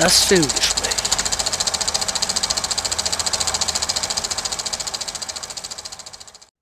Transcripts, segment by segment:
Das Filmgespräch.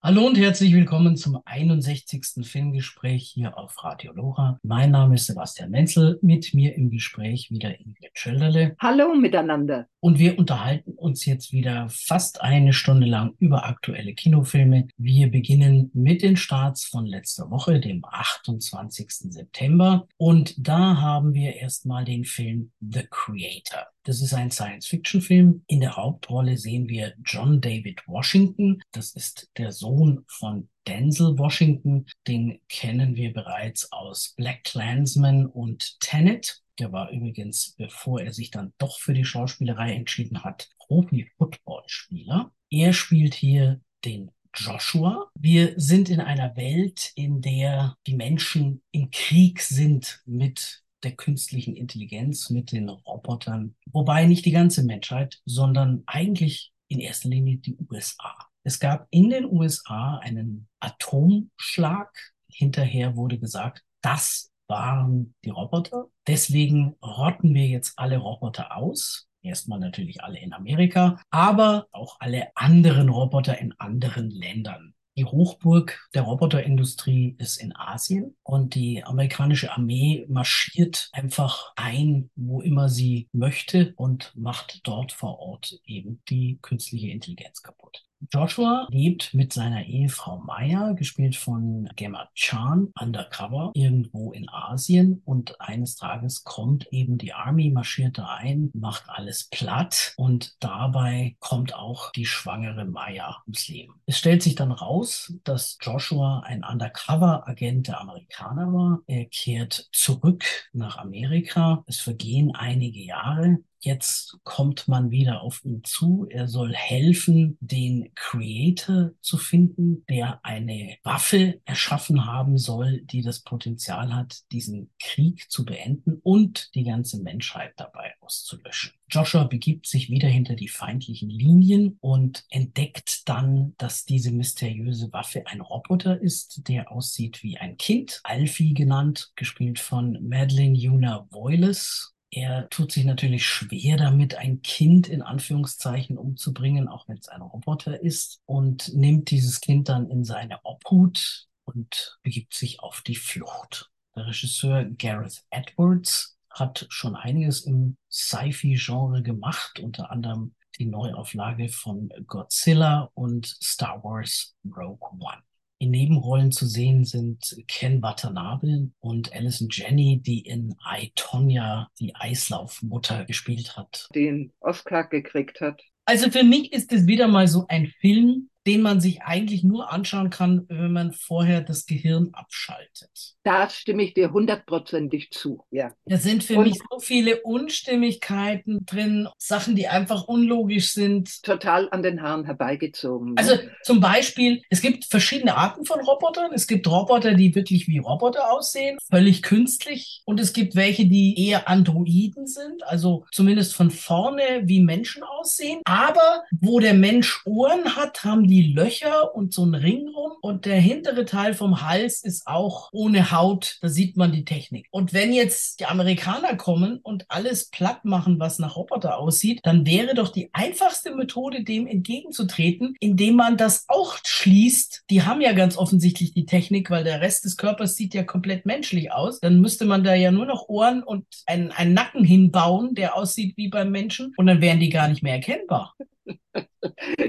Hallo und herzlich willkommen zum 61. Filmgespräch hier auf Radio Lora. Mein Name ist Sebastian Menzel, mit mir im Gespräch wieder Ingrid Schilderle. Hallo miteinander. Und wir unterhalten uns jetzt wieder fast eine Stunde lang über aktuelle Kinofilme. Wir beginnen mit den Starts von letzter Woche, dem 28. September. Und da haben wir erstmal den Film The Creator. Das ist ein Science-Fiction-Film. In der Hauptrolle sehen wir John David Washington. Das ist der Sohn von Denzel Washington. Den kennen wir bereits aus Black Clansman und Tenet. Der war übrigens, bevor er sich dann doch für die Schauspielerei entschieden hat, Profi-Football-Spieler. Er spielt hier den Joshua. Wir sind in einer Welt, in der die Menschen im Krieg sind mit der künstlichen Intelligenz, mit den Robotern. Wobei nicht die ganze Menschheit, sondern eigentlich in erster Linie die USA. Es gab in den USA einen Atomschlag. Hinterher wurde gesagt, das waren die Roboter. Deswegen rotten wir jetzt alle Roboter aus. Erstmal natürlich alle in Amerika, aber auch alle anderen Roboter in anderen Ländern. Die Hochburg der Roboterindustrie ist in Asien und die amerikanische Armee marschiert einfach ein, wo immer sie möchte und macht dort vor Ort eben die künstliche Intelligenz kaputt. Joshua lebt mit seiner Ehefrau Maya, gespielt von Gemma Chan, undercover irgendwo in Asien und eines Tages kommt eben die Army, marschiert da ein, macht alles platt und dabei kommt auch die schwangere Maya ums Leben. Es stellt sich dann raus, dass Joshua ein Undercover-Agent der Amerikaner war. Er kehrt zurück nach Amerika. Es vergehen einige Jahre. Jetzt kommt man wieder auf ihn zu. Er soll helfen, den Creator zu finden, der eine Waffe erschaffen haben soll, die das Potenzial hat, diesen Krieg zu beenden und die ganze Menschheit dabei auszulöschen. Joshua begibt sich wieder hinter die feindlichen Linien und entdeckt dann, dass diese mysteriöse Waffe ein Roboter ist, der aussieht wie ein Kind, Alfie genannt, gespielt von Madeline Yuna Voiles er tut sich natürlich schwer damit, ein Kind in Anführungszeichen umzubringen, auch wenn es ein Roboter ist, und nimmt dieses Kind dann in seine Obhut und begibt sich auf die Flucht. Der Regisseur Gareth Edwards hat schon einiges im Sci-Fi-Genre gemacht, unter anderem die Neuauflage von Godzilla und Star Wars Rogue One. In Nebenrollen zu sehen sind Ken Watanabe und Alison Jenny, die in I, Tonya die Eislaufmutter gespielt hat. Den Oscar gekriegt hat. Also für mich ist es wieder mal so ein Film, den man sich eigentlich nur anschauen kann, wenn man vorher das Gehirn abschaltet. Da stimme ich dir hundertprozentig zu, ja. Da sind für Und mich so viele Unstimmigkeiten drin, Sachen, die einfach unlogisch sind. Total an den Haaren herbeigezogen. Ne? Also zum Beispiel, es gibt verschiedene Arten von Robotern. Es gibt Roboter, die wirklich wie Roboter aussehen, völlig künstlich. Und es gibt welche, die eher Androiden sind, also zumindest von vorne wie Menschen aussehen. Aber wo der Mensch Ohren hat, haben die die Löcher und so ein Ring rum und der hintere Teil vom Hals ist auch ohne Haut. Da sieht man die Technik. Und wenn jetzt die Amerikaner kommen und alles platt machen, was nach Roboter aussieht, dann wäre doch die einfachste Methode, dem entgegenzutreten, indem man das auch schließt. Die haben ja ganz offensichtlich die Technik, weil der Rest des Körpers sieht ja komplett menschlich aus. Dann müsste man da ja nur noch Ohren und einen, einen Nacken hinbauen, der aussieht wie beim Menschen und dann wären die gar nicht mehr erkennbar.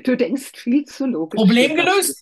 Du denkst viel zu logisch. Problem gelöst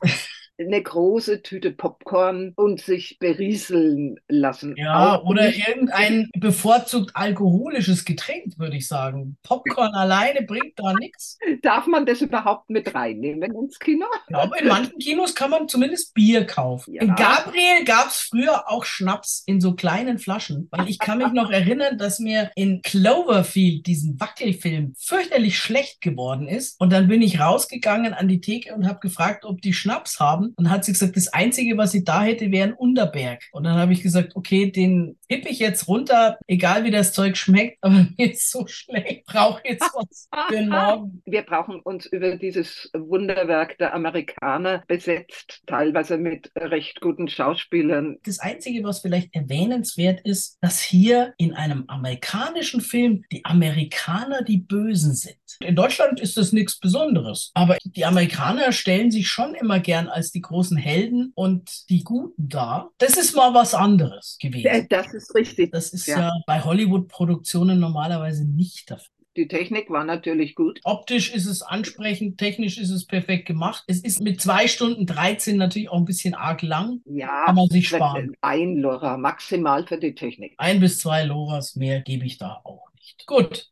eine große Tüte Popcorn und sich berieseln lassen. Ja, Auch oder irgendein bevorzugt alkoholisches Getränk, würde ich sagen. Popcorn alleine bringt da nichts. Darf man das überhaupt mit reinnehmen ins Kino? Ich glaube, in manchen Kinos kann man zumindest Bier kaufen. Ja. In Gabriel gab es früher auch Schnaps in so kleinen Flaschen, weil ich kann mich noch erinnern, dass mir in Cloverfield, diesen Wackelfilm, fürchterlich schlecht geworden ist. Und dann bin ich rausgegangen an die Theke und habe gefragt, ob die Schnaps haben Und hat sie gesagt, das Einzige, was sie da hätte, wäre ein Unterberg. Und dann habe ich gesagt, okay, den tippe ich jetzt runter, egal wie das Zeug schmeckt, aber mir ist so schlecht, brauche jetzt was für Morgen. Wir brauchen uns über dieses Wunderwerk der Amerikaner besetzt, teilweise mit recht guten Schauspielern. Das Einzige, was vielleicht erwähnenswert ist, dass hier in einem amerikanischen Film die Amerikaner die Bösen sind. In Deutschland ist das nichts Besonderes, aber die Amerikaner stellen sich schon immer gern als die großen Helden und die Guten dar. Das ist mal was anderes gewesen. Äh, Das ist richtig. Das ist ja, ja bei Hollywood-Produktionen normalerweise nicht der Fall. Die Technik war natürlich gut. Optisch ist es ansprechend, technisch ist es perfekt gemacht. Es ist mit zwei Stunden 13 natürlich auch ein bisschen arg lang. Ja, Kann man sich sparen. ein Lora maximal für die Technik. Ein bis zwei Loras mehr gebe ich da auch nicht. Gut.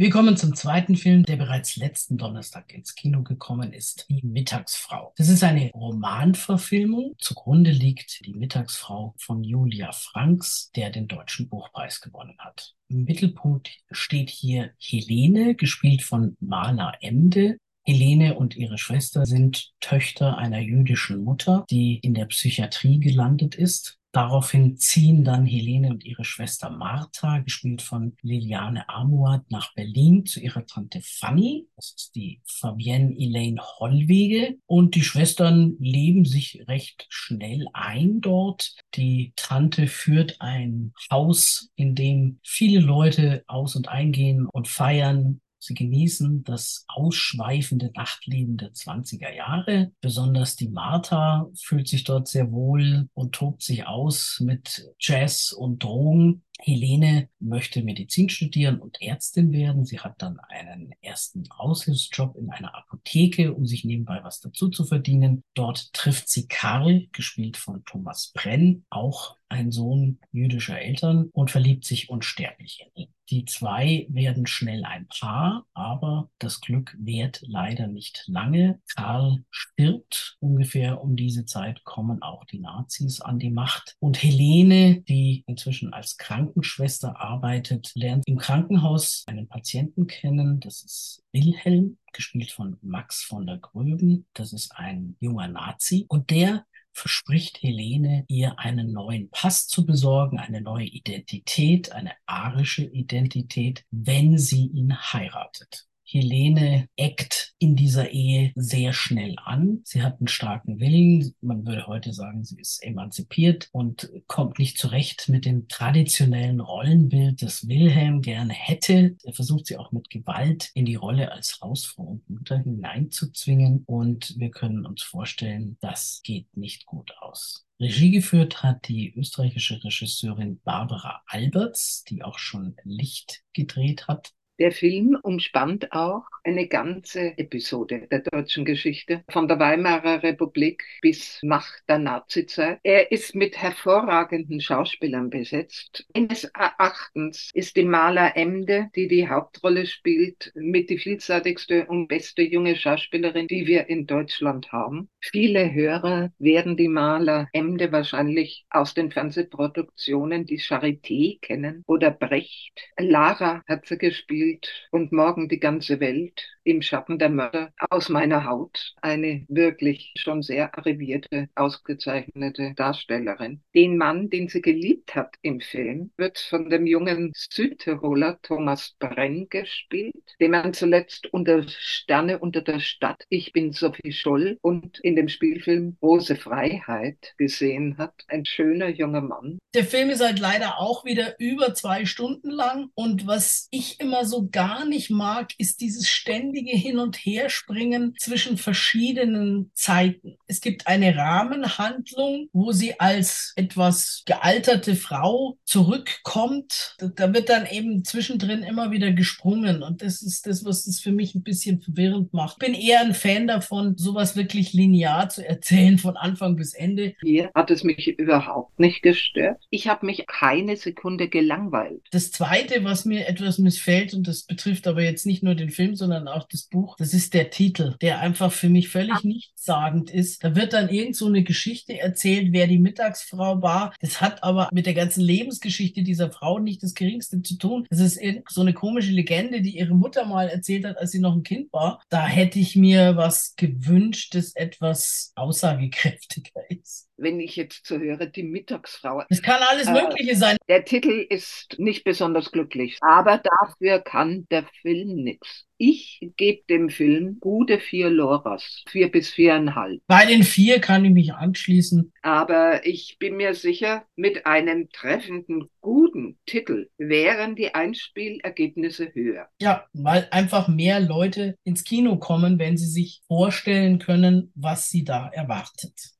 Wir kommen zum zweiten Film, der bereits letzten Donnerstag ins Kino gekommen ist, Die Mittagsfrau. Das ist eine Romanverfilmung. Zugrunde liegt Die Mittagsfrau von Julia Franks, der den Deutschen Buchpreis gewonnen hat. Im Mittelpunkt steht hier Helene, gespielt von Marla Emde. Helene und ihre Schwester sind Töchter einer jüdischen Mutter, die in der Psychiatrie gelandet ist. Daraufhin ziehen dann Helene und ihre Schwester Martha, gespielt von Liliane Amuat, nach Berlin zu ihrer Tante Fanny. Das ist die Fabienne Elaine Hollwege. Und die Schwestern leben sich recht schnell ein dort. Die Tante führt ein Haus, in dem viele Leute aus- und eingehen und feiern. Sie genießen das ausschweifende Nachtleben der 20er Jahre. Besonders die Martha fühlt sich dort sehr wohl und tobt sich aus mit Jazz und Drogen. Helene möchte Medizin studieren und Ärztin werden. Sie hat dann einen ersten Aushilfsjob in einer Apotheke, um sich nebenbei was dazu zu verdienen. Dort trifft sie Karl, gespielt von Thomas Brenn, auch ein Sohn jüdischer Eltern, und verliebt sich unsterblich in ihn. Die zwei werden schnell ein Paar, aber das Glück währt leider nicht lange. Karl stirbt. Ungefähr um diese Zeit kommen auch die Nazis an die Macht. Und Helene, die inzwischen als Krankenschwester arbeitet, lernt im Krankenhaus einen Patienten kennen. Das ist Wilhelm, gespielt von Max von der Gröben. Das ist ein junger Nazi. Und der verspricht Helene, ihr einen neuen Pass zu besorgen, eine neue Identität, eine arische Identität, wenn sie ihn heiratet. Helene eckt in dieser Ehe sehr schnell an. Sie hat einen starken Willen. Man würde heute sagen, sie ist emanzipiert und kommt nicht zurecht mit dem traditionellen Rollenbild, das Wilhelm gerne hätte. Er versucht sie auch mit Gewalt in die Rolle als Hausfrau und Mutter hineinzuzwingen. Und wir können uns vorstellen, das geht nicht gut aus. Regie geführt hat die österreichische Regisseurin Barbara Alberts, die auch schon Licht gedreht hat. Der Film umspannt auch eine ganze Episode der deutschen Geschichte, von der Weimarer Republik bis nach der Nazizeit. Er ist mit hervorragenden Schauspielern besetzt. Meines Erachtens ist die Maler Emde, die die Hauptrolle spielt, mit die vielseitigste und beste junge Schauspielerin, die wir in Deutschland haben. Viele Hörer werden die Maler Emde wahrscheinlich aus den Fernsehproduktionen Die Charité kennen oder Brecht. Lara hat sie gespielt und morgen die ganze Welt im Schatten der Mörder aus meiner Haut. Eine wirklich schon sehr arrivierte, ausgezeichnete Darstellerin. Den Mann, den sie geliebt hat im Film, wird von dem jungen Südtiroler Thomas Brenn gespielt, den man zuletzt unter Sterne unter der Stadt, Ich bin Sophie Scholl und in dem Spielfilm Große Freiheit gesehen hat. Ein schöner junger Mann. Der Film ist halt leider auch wieder über zwei Stunden lang und was ich immer so gar nicht mag, ist dieses ständige Hin- und Herspringen zwischen verschiedenen Zeiten. Es gibt eine Rahmenhandlung, wo sie als etwas gealterte Frau zurückkommt. Da wird dann eben zwischendrin immer wieder gesprungen und das ist das, was es für mich ein bisschen verwirrend macht. Ich bin eher ein Fan davon, sowas wirklich linear zu erzählen von Anfang bis Ende. Hier hat es mich überhaupt nicht gestört. Ich habe mich keine Sekunde gelangweilt. Das Zweite, was mir etwas missfällt, und das betrifft aber jetzt nicht nur den Film, sondern auch das Buch. Das ist der Titel, der einfach für mich völlig nichtssagend ist. Da wird dann irgend so eine Geschichte erzählt, wer die Mittagsfrau war. Das hat aber mit der ganzen Lebensgeschichte dieser Frau nicht das geringste zu tun. Das ist so eine komische Legende, die ihre Mutter mal erzählt hat, als sie noch ein Kind war. Da hätte ich mir was gewünscht, das etwas aussagekräftiger ist wenn ich jetzt so höre, die Mittagsfrau. Es kann alles äh, Mögliche sein. Der Titel ist nicht besonders glücklich, aber dafür kann der Film nichts. Ich gebe dem Film gute vier Loras, vier bis viereinhalb. Bei den vier kann ich mich anschließen. Aber ich bin mir sicher, mit einem treffenden, guten Titel wären die Einspielergebnisse höher. Ja, weil einfach mehr Leute ins Kino kommen, wenn sie sich vorstellen können, was sie da erwartet.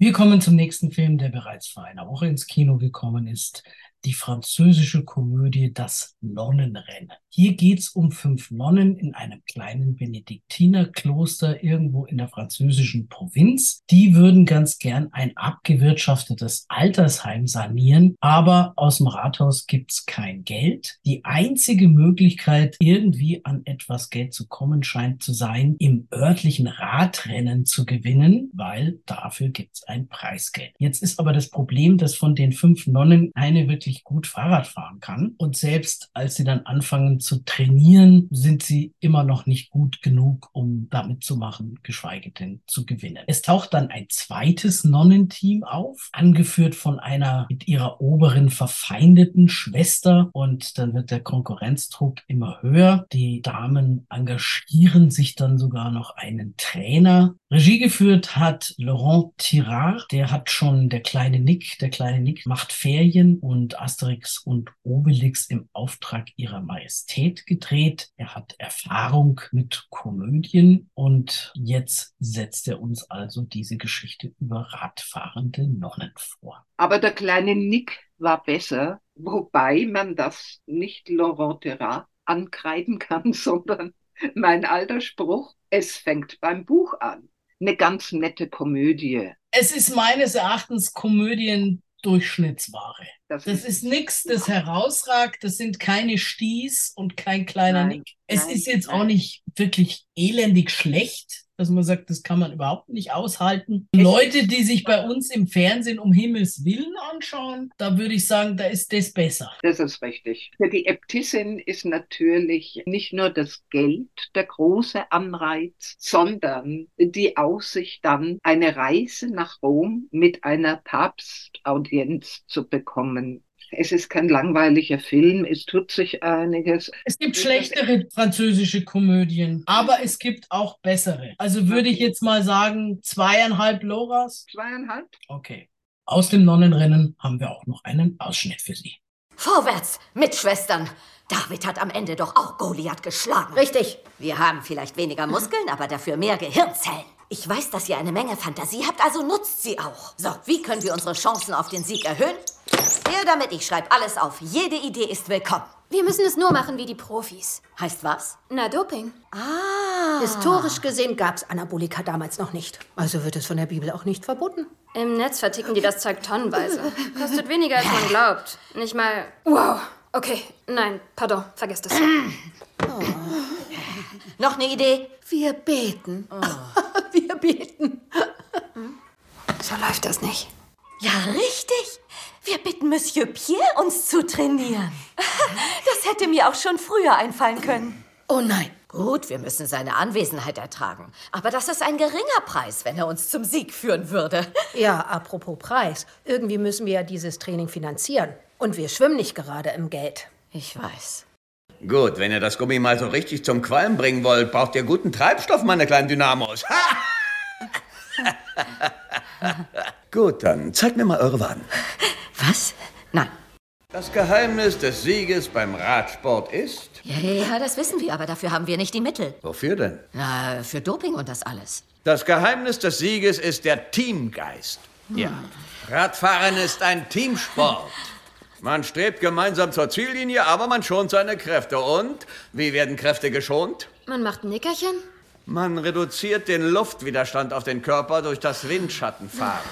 Wir kommen zum nächsten Film, der bereits vor einer Woche ins Kino gekommen ist die französische Komödie Das Nonnenrennen. Hier geht's um fünf Nonnen in einem kleinen Benediktinerkloster irgendwo in der französischen Provinz. Die würden ganz gern ein abgewirtschaftetes Altersheim sanieren, aber aus dem Rathaus gibt's kein Geld. Die einzige Möglichkeit, irgendwie an etwas Geld zu kommen, scheint zu sein, im örtlichen Radrennen zu gewinnen, weil dafür gibt's ein Preisgeld. Jetzt ist aber das Problem, dass von den fünf Nonnen eine wirklich wirklich gut Fahrrad fahren kann. Und selbst als sie dann anfangen zu trainieren, sind sie immer noch nicht gut genug, um damit zu machen, geschweige denn zu gewinnen. Es taucht dann ein zweites Nonnenteam auf, angeführt von einer mit ihrer oberen verfeindeten Schwester. Und dann wird der Konkurrenzdruck immer höher. Die Damen engagieren sich dann sogar noch einen Trainer. Regie geführt hat Laurent Tirard. Der hat schon der kleine Nick, der kleine Nick macht Ferien und Asterix und Obelix im Auftrag ihrer Majestät gedreht. Er hat Erfahrung mit Komödien und jetzt setzt er uns also diese Geschichte über radfahrende Nonnen vor. Aber der kleine Nick war besser, wobei man das nicht Laurent Terrat ankreiden kann, sondern mein alter Spruch, es fängt beim Buch an. Eine ganz nette Komödie. Es ist meines Erachtens Komödien Durchschnittsware. Das, das ist nichts, das herausragt. Das sind keine Sties und kein kleiner nein, Nick. Es nein, ist jetzt auch nicht wirklich elendig schlecht dass man sagt, das kann man überhaupt nicht aushalten. Leute, die sich bei uns im Fernsehen um Himmels Willen anschauen, da würde ich sagen, da ist das besser. Das ist richtig. Für die Äbtissin ist natürlich nicht nur das Geld der große Anreiz, sondern die Aussicht dann, eine Reise nach Rom mit einer Papstaudienz zu bekommen. Es ist kein langweiliger Film, es tut sich einiges. Es gibt schlechtere französische Komödien, aber es gibt auch bessere. Also würde ich jetzt mal sagen, zweieinhalb Loras. Zweieinhalb? Okay. Aus dem Nonnenrennen haben wir auch noch einen Ausschnitt für Sie. Vorwärts, Mitschwestern! David hat am Ende doch auch Goliath geschlagen. Richtig. Wir haben vielleicht weniger Muskeln, aber dafür mehr Gehirnzellen. Ich weiß, dass ihr eine Menge Fantasie habt, also nutzt sie auch. So, wie können wir unsere Chancen auf den Sieg erhöhen? Her damit, ich schreibe alles auf. Jede Idee ist willkommen. Wir müssen es nur machen wie die Profis. Heißt was? Na, Doping. Ah. Historisch gesehen gab es Anabolika damals noch nicht. Also wird es von der Bibel auch nicht verboten. Im Netz verticken die das Zeug tonnenweise. Kostet weniger, als man glaubt. Nicht mal. Wow. Okay, nein, pardon, vergesst es. Oh. Noch eine Idee? Wir beten. Oh. Beten. So läuft das nicht. Ja, richtig. Wir bitten Monsieur Pierre, uns zu trainieren. Das hätte mir auch schon früher einfallen können. Oh nein. Gut, wir müssen seine Anwesenheit ertragen. Aber das ist ein geringer Preis, wenn er uns zum Sieg führen würde. Ja, apropos Preis. Irgendwie müssen wir ja dieses Training finanzieren. Und wir schwimmen nicht gerade im Geld. Ich weiß. Gut, wenn ihr das Gummi mal so richtig zum Qualm bringen wollt, braucht ihr guten Treibstoff, meine kleinen Dynamos. Gut, dann zeigt mir mal eure Waden. Was? Nein. Das Geheimnis des Sieges beim Radsport ist? Ja, ja, das wissen wir, aber dafür haben wir nicht die Mittel. Wofür denn? Na, für Doping und das alles. Das Geheimnis des Sieges ist der Teamgeist. Hm. Ja. Radfahren ist ein Teamsport. Man strebt gemeinsam zur Ziellinie, aber man schont seine Kräfte. Und wie werden Kräfte geschont? Man macht ein Nickerchen. Man reduziert den Luftwiderstand auf den Körper durch das Windschattenfahren.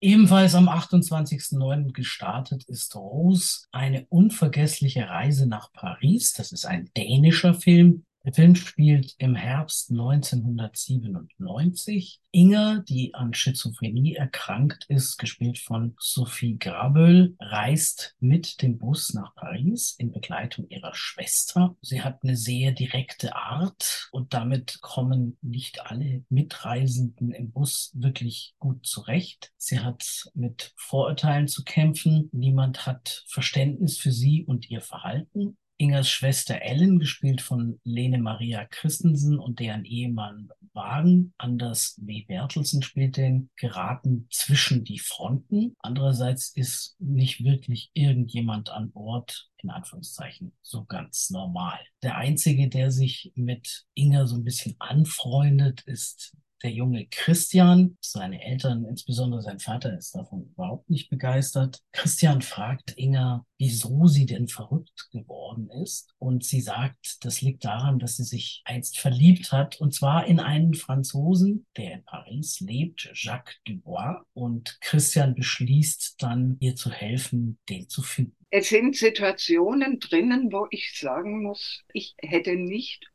Ebenfalls am 28.09. gestartet ist Rose, eine unvergessliche Reise nach Paris. Das ist ein dänischer Film der Film spielt im Herbst 1997. Inga, die an Schizophrenie erkrankt ist, gespielt von Sophie Graböll, reist mit dem Bus nach Paris in Begleitung ihrer Schwester. Sie hat eine sehr direkte Art und damit kommen nicht alle Mitreisenden im Bus wirklich gut zurecht. Sie hat mit Vorurteilen zu kämpfen. Niemand hat Verständnis für sie und ihr Verhalten. Ingers Schwester Ellen, gespielt von Lene Maria Christensen und deren Ehemann Wagen, Anders W. Bertelsen spielt den, geraten zwischen die Fronten. Andererseits ist nicht wirklich irgendjemand an Bord, in Anführungszeichen, so ganz normal. Der Einzige, der sich mit Inger so ein bisschen anfreundet, ist der junge Christian, seine Eltern, insbesondere sein Vater, ist davon überhaupt nicht begeistert. Christian fragt Inga, wieso sie denn verrückt geworden ist. Und sie sagt, das liegt daran, dass sie sich einst verliebt hat, und zwar in einen Franzosen, der in Paris lebt, Jacques Dubois. Und Christian beschließt dann, ihr zu helfen, den zu finden. Es sind Situationen drinnen, wo ich sagen muss, ich hätte nicht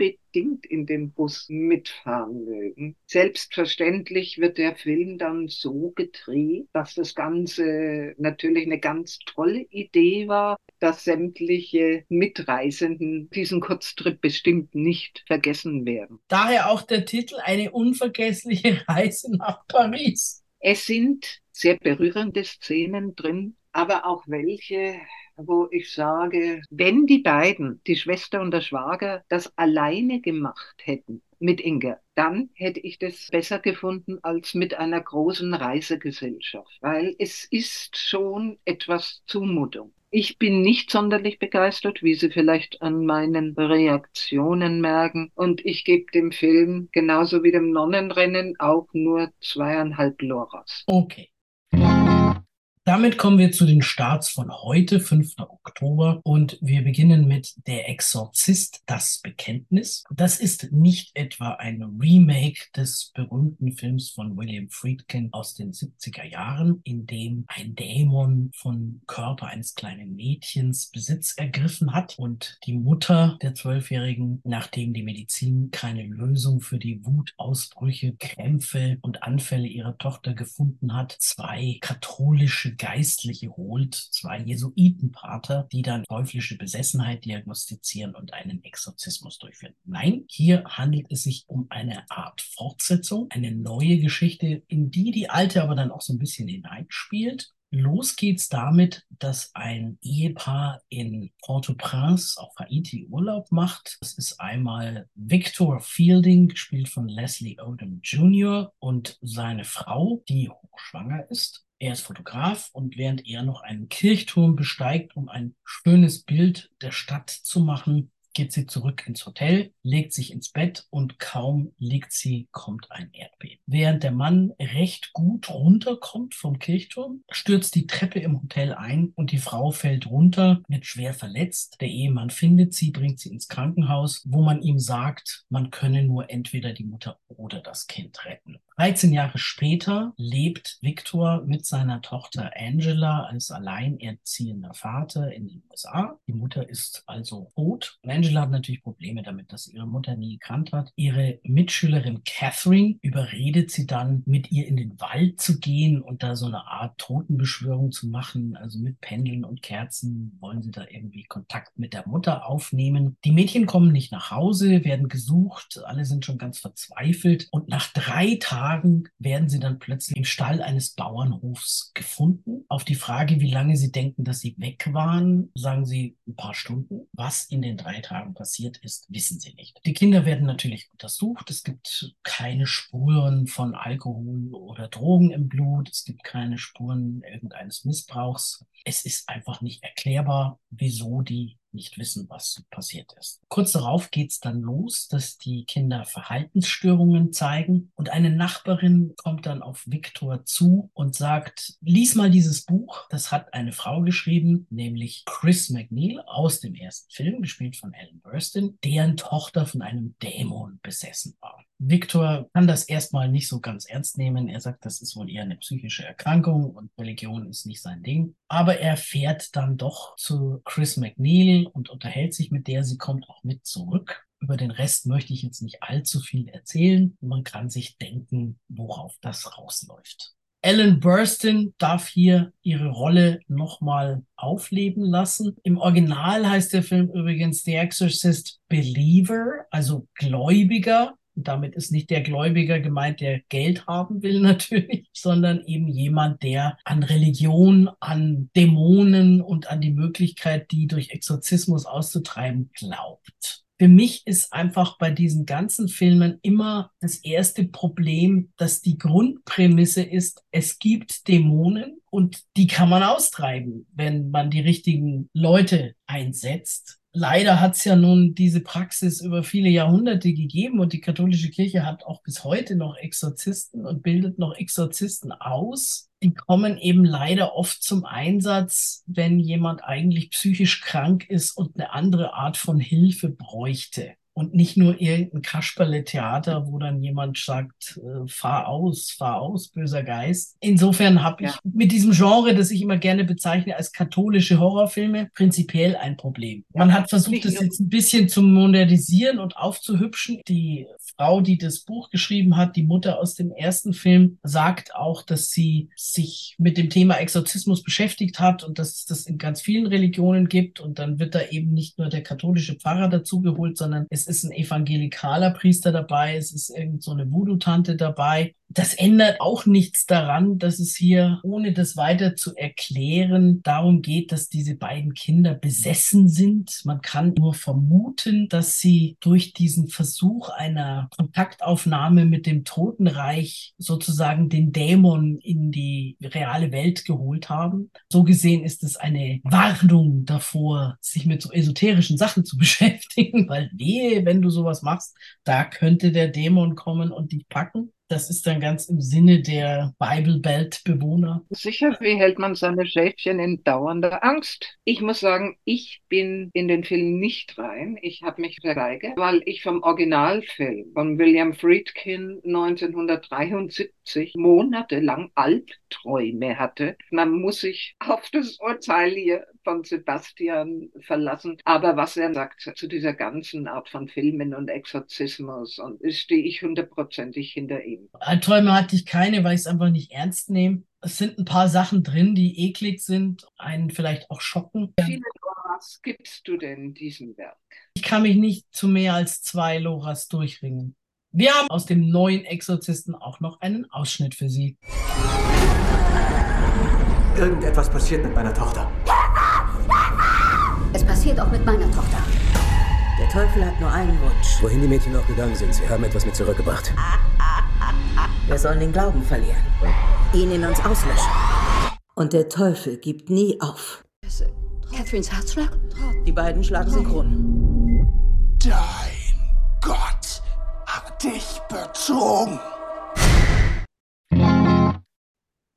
unbedingt in dem Bus mitfahren mögen. Selbstverständlich wird der Film dann so gedreht, dass das Ganze natürlich eine ganz tolle Idee war, dass sämtliche Mitreisenden diesen Kurztrip bestimmt nicht vergessen werden. Daher auch der Titel Eine unvergessliche Reise nach Paris. Es sind sehr berührende Szenen drin, aber auch welche, wo ich sage, wenn die beiden, die Schwester und der Schwager, das alleine gemacht hätten mit Inge, dann hätte ich das besser gefunden als mit einer großen Reisegesellschaft, weil es ist schon etwas Zumutung. Ich bin nicht sonderlich begeistert, wie Sie vielleicht an meinen Reaktionen merken. Und ich gebe dem Film genauso wie dem Nonnenrennen auch nur zweieinhalb Loras. Okay. Damit kommen wir zu den Starts von heute, 5. Oktober, und wir beginnen mit Der Exorzist, das Bekenntnis. Das ist nicht etwa ein Remake des berühmten Films von William Friedkin aus den 70er Jahren, in dem ein Dämon von Körper eines kleinen Mädchens Besitz ergriffen hat und die Mutter der Zwölfjährigen, nachdem die Medizin keine Lösung für die Wutausbrüche, Krämpfe und Anfälle ihrer Tochter gefunden hat, zwei katholische Geistliche holt, zwei Jesuitenpater, die dann teuflische Besessenheit diagnostizieren und einen Exorzismus durchführen. Nein, hier handelt es sich um eine Art Fortsetzung, eine neue Geschichte, in die die alte aber dann auch so ein bisschen hineinspielt. Los geht's damit, dass ein Ehepaar in Port-au-Prince auf Haiti Urlaub macht. Das ist einmal Victor Fielding, gespielt von Leslie Odom Jr. und seine Frau, die hochschwanger ist. Er ist Fotograf und während er noch einen Kirchturm besteigt, um ein schönes Bild der Stadt zu machen, geht sie zurück ins Hotel, legt sich ins Bett und kaum liegt sie, kommt ein Erdbeben. Während der Mann recht gut runterkommt vom Kirchturm, stürzt die Treppe im Hotel ein und die Frau fällt runter, wird schwer verletzt. Der Ehemann findet sie, bringt sie ins Krankenhaus, wo man ihm sagt, man könne nur entweder die Mutter oder das Kind retten. 13 Jahre später lebt Victor mit seiner Tochter Angela als alleinerziehender Vater in den USA. Die Mutter ist also tot. Angela hat natürlich Probleme damit, dass ihre Mutter nie gekannt hat. Ihre Mitschülerin Catherine überredet sie dann, mit ihr in den Wald zu gehen und da so eine Art Totenbeschwörung zu machen. Also mit Pendeln und Kerzen wollen sie da irgendwie Kontakt mit der Mutter aufnehmen. Die Mädchen kommen nicht nach Hause, werden gesucht, alle sind schon ganz verzweifelt und nach drei Tagen Tagen werden sie dann plötzlich im Stall eines Bauernhofs gefunden. Auf die Frage, wie lange sie denken, dass sie weg waren, sagen sie ein paar Stunden. Was in den drei Tagen passiert ist, wissen sie nicht. Die Kinder werden natürlich untersucht. Es gibt keine Spuren von Alkohol oder Drogen im Blut. Es gibt keine Spuren irgendeines Missbrauchs. Es ist einfach nicht erklärbar, wieso die nicht wissen, was passiert ist. Kurz darauf geht es dann los, dass die Kinder Verhaltensstörungen zeigen und eine Nachbarin kommt dann auf Viktor zu und sagt, lies mal dieses Buch, das hat eine Frau geschrieben, nämlich Chris McNeil aus dem ersten Film, gespielt von Ellen Burstyn, deren Tochter von einem Dämon besessen war. Victor kann das erstmal nicht so ganz ernst nehmen. Er sagt, das ist wohl eher eine psychische Erkrankung und Religion ist nicht sein Ding. Aber er fährt dann doch zu Chris McNeil und unterhält sich mit der. Sie kommt auch mit zurück. Über den Rest möchte ich jetzt nicht allzu viel erzählen. Man kann sich denken, worauf das rausläuft. Ellen Burstyn darf hier ihre Rolle nochmal aufleben lassen. Im Original heißt der Film übrigens The Exorcist Believer, also Gläubiger. Und damit ist nicht der Gläubiger gemeint, der Geld haben will natürlich, sondern eben jemand, der an Religion, an Dämonen und an die Möglichkeit, die durch Exorzismus auszutreiben, glaubt. Für mich ist einfach bei diesen ganzen Filmen immer das erste Problem, dass die Grundprämisse ist, es gibt Dämonen und die kann man austreiben, wenn man die richtigen Leute einsetzt. Leider hat es ja nun diese Praxis über viele Jahrhunderte gegeben und die katholische Kirche hat auch bis heute noch Exorzisten und bildet noch Exorzisten aus. Die kommen eben leider oft zum Einsatz, wenn jemand eigentlich psychisch krank ist und eine andere Art von Hilfe bräuchte und nicht nur irgendein Kasperle-Theater, wo dann jemand sagt, äh, fahr aus, fahr aus, böser Geist. Insofern habe ich ja. mit diesem Genre, das ich immer gerne bezeichne als katholische Horrorfilme, prinzipiell ein Problem. Man hat versucht, das jetzt ein bisschen zu modernisieren und aufzuhübschen. Die Frau, die das Buch geschrieben hat, die Mutter aus dem ersten Film, sagt auch, dass sie sich mit dem Thema Exorzismus beschäftigt hat und dass es das in ganz vielen Religionen gibt. Und dann wird da eben nicht nur der katholische Pfarrer dazugeholt, sondern es ist ein evangelikaler Priester dabei, es ist irgend so eine Voodoo-Tante dabei das ändert auch nichts daran, dass es hier, ohne das weiter zu erklären, darum geht, dass diese beiden Kinder besessen sind. Man kann nur vermuten, dass sie durch diesen Versuch einer Kontaktaufnahme mit dem Totenreich sozusagen den Dämon in die reale Welt geholt haben. So gesehen ist es eine Warnung davor, sich mit so esoterischen Sachen zu beschäftigen, weil wehe, wenn du sowas machst, da könnte der Dämon kommen und dich packen. Das ist dann ganz im Sinne der Bible Belt Bewohner. Sicher, wie hält man seine Schäfchen in dauernder Angst? Ich muss sagen, ich bin in den Film nicht rein. Ich habe mich verweigert, weil ich vom Originalfilm von William Friedkin 1973 monatelang Albträume hatte. Man muss sich auf das Urteil hier von Sebastian verlassen. Aber was er sagt zu dieser ganzen Art von Filmen und Exorzismus, und stehe ich hundertprozentig hinter ihm. Albträume hatte ich keine, weil ich es einfach nicht ernst nehme. Es sind ein paar Sachen drin, die eklig sind, einen vielleicht auch schocken. Wie viele Loras gibst du denn diesem Werk? Ich kann mich nicht zu mehr als zwei Loras durchringen. Wir haben aus dem neuen Exorzisten auch noch einen Ausschnitt für Sie. Irgendetwas passiert mit meiner Tochter. Es passiert auch mit meiner Tochter. Der Teufel hat nur einen Wunsch. Wohin die Mädchen auch gegangen sind, sie haben etwas mit zurückgebracht. Wir sollen den Glauben verlieren. Ihn in uns auslöschen. Und der Teufel gibt nie auf. Catherines Herzschlag? Die beiden schlagen synchron. Dein Gott hat dich betrogen.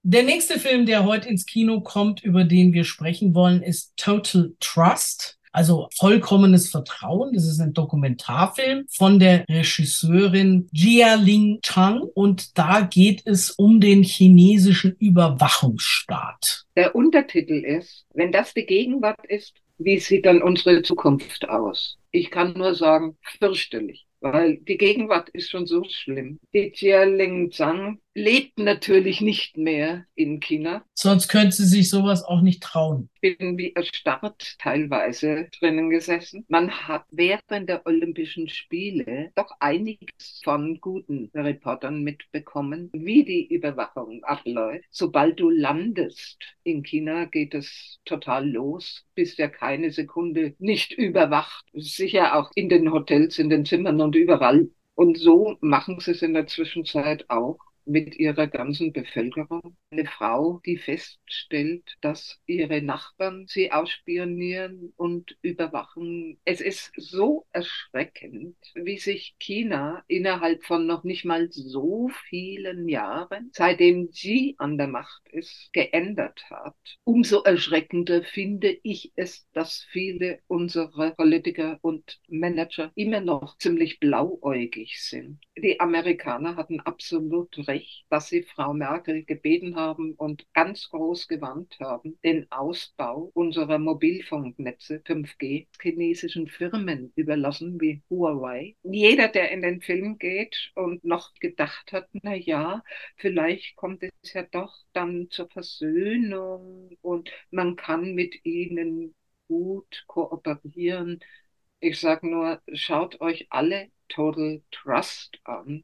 Der nächste Film, der heute ins Kino kommt, über den wir sprechen wollen, ist Total Trust. Also vollkommenes Vertrauen. Das ist ein Dokumentarfilm von der Regisseurin Jia Ling Chang und da geht es um den chinesischen Überwachungsstaat. Der Untertitel ist, wenn das die Gegenwart ist, wie sieht dann unsere Zukunft aus? Ich kann nur sagen, fürchterlich weil die Gegenwart ist schon so schlimm. Die Jia Ling Zhang lebt natürlich nicht mehr in China. Sonst könnte sie sich sowas auch nicht trauen. Ich bin wie erstarrt teilweise drinnen gesessen. Man hat während der Olympischen Spiele doch einiges von guten Reportern mitbekommen, wie die Überwachung abläuft. Sobald du landest in China, geht es total los. Bist ja keine Sekunde nicht überwacht. Sicher auch in den Hotels, in den Zimmern und überall. Und so machen sie es in der Zwischenzeit auch mit ihrer ganzen Bevölkerung. Eine Frau, die feststellt, dass ihre Nachbarn sie ausspionieren und überwachen. Es ist so erschreckend, wie sich China innerhalb von noch nicht mal so vielen Jahren, seitdem sie an der Macht ist, geändert hat. Umso erschreckender finde ich es, dass viele unserer Politiker und Manager immer noch ziemlich blauäugig sind. Die Amerikaner hatten absolut recht, dass sie Frau Merkel gebeten haben und ganz groß gewarnt haben, den Ausbau unserer Mobilfunknetze 5G chinesischen Firmen überlassen wie Huawei. Jeder, der in den Film geht und noch gedacht hat, na ja, vielleicht kommt es ja doch dann zur Versöhnung und man kann mit ihnen gut kooperieren. Ich sage nur, schaut euch alle Total Trust an.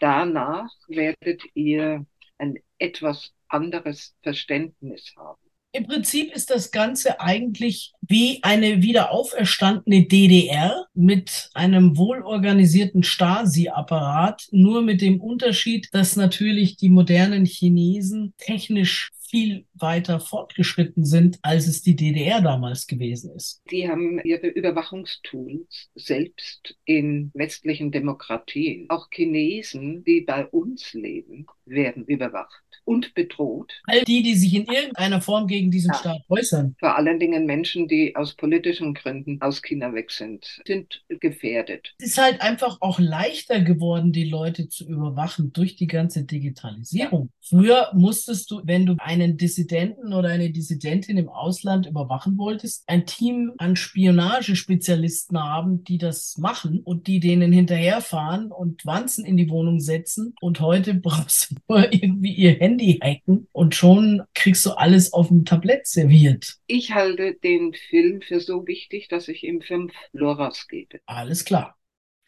Danach werdet ihr ein etwas anderes Verständnis haben. Im Prinzip ist das Ganze eigentlich wie eine wiederauferstandene DDR mit einem wohlorganisierten Stasi-Apparat, nur mit dem Unterschied, dass natürlich die modernen Chinesen technisch viel weiter fortgeschritten sind, als es die DDR damals gewesen ist. Die haben ihre Überwachungstools selbst in westlichen Demokratien. Auch Chinesen, die bei uns leben, werden überwacht und bedroht. All die, die sich in irgendeiner Form gegen diesen ja. Staat äußern. Vor allen Dingen Menschen, die aus politischen Gründen aus China weg sind, sind gefährdet. Es ist halt einfach auch leichter geworden, die Leute zu überwachen durch die ganze Digitalisierung. Ja. Früher musstest du, wenn du einen Dissidenten oder eine Dissidentin im Ausland überwachen wolltest, ein Team an Spionagespezialisten haben, die das machen und die denen hinterherfahren und Wanzen in die Wohnung setzen. Und heute brauchst du nur irgendwie ihr Handy Handy hacken und schon kriegst du alles auf dem Tablett serviert. Ich halte den Film für so wichtig, dass ich ihm fünf Loras gebe. Alles klar.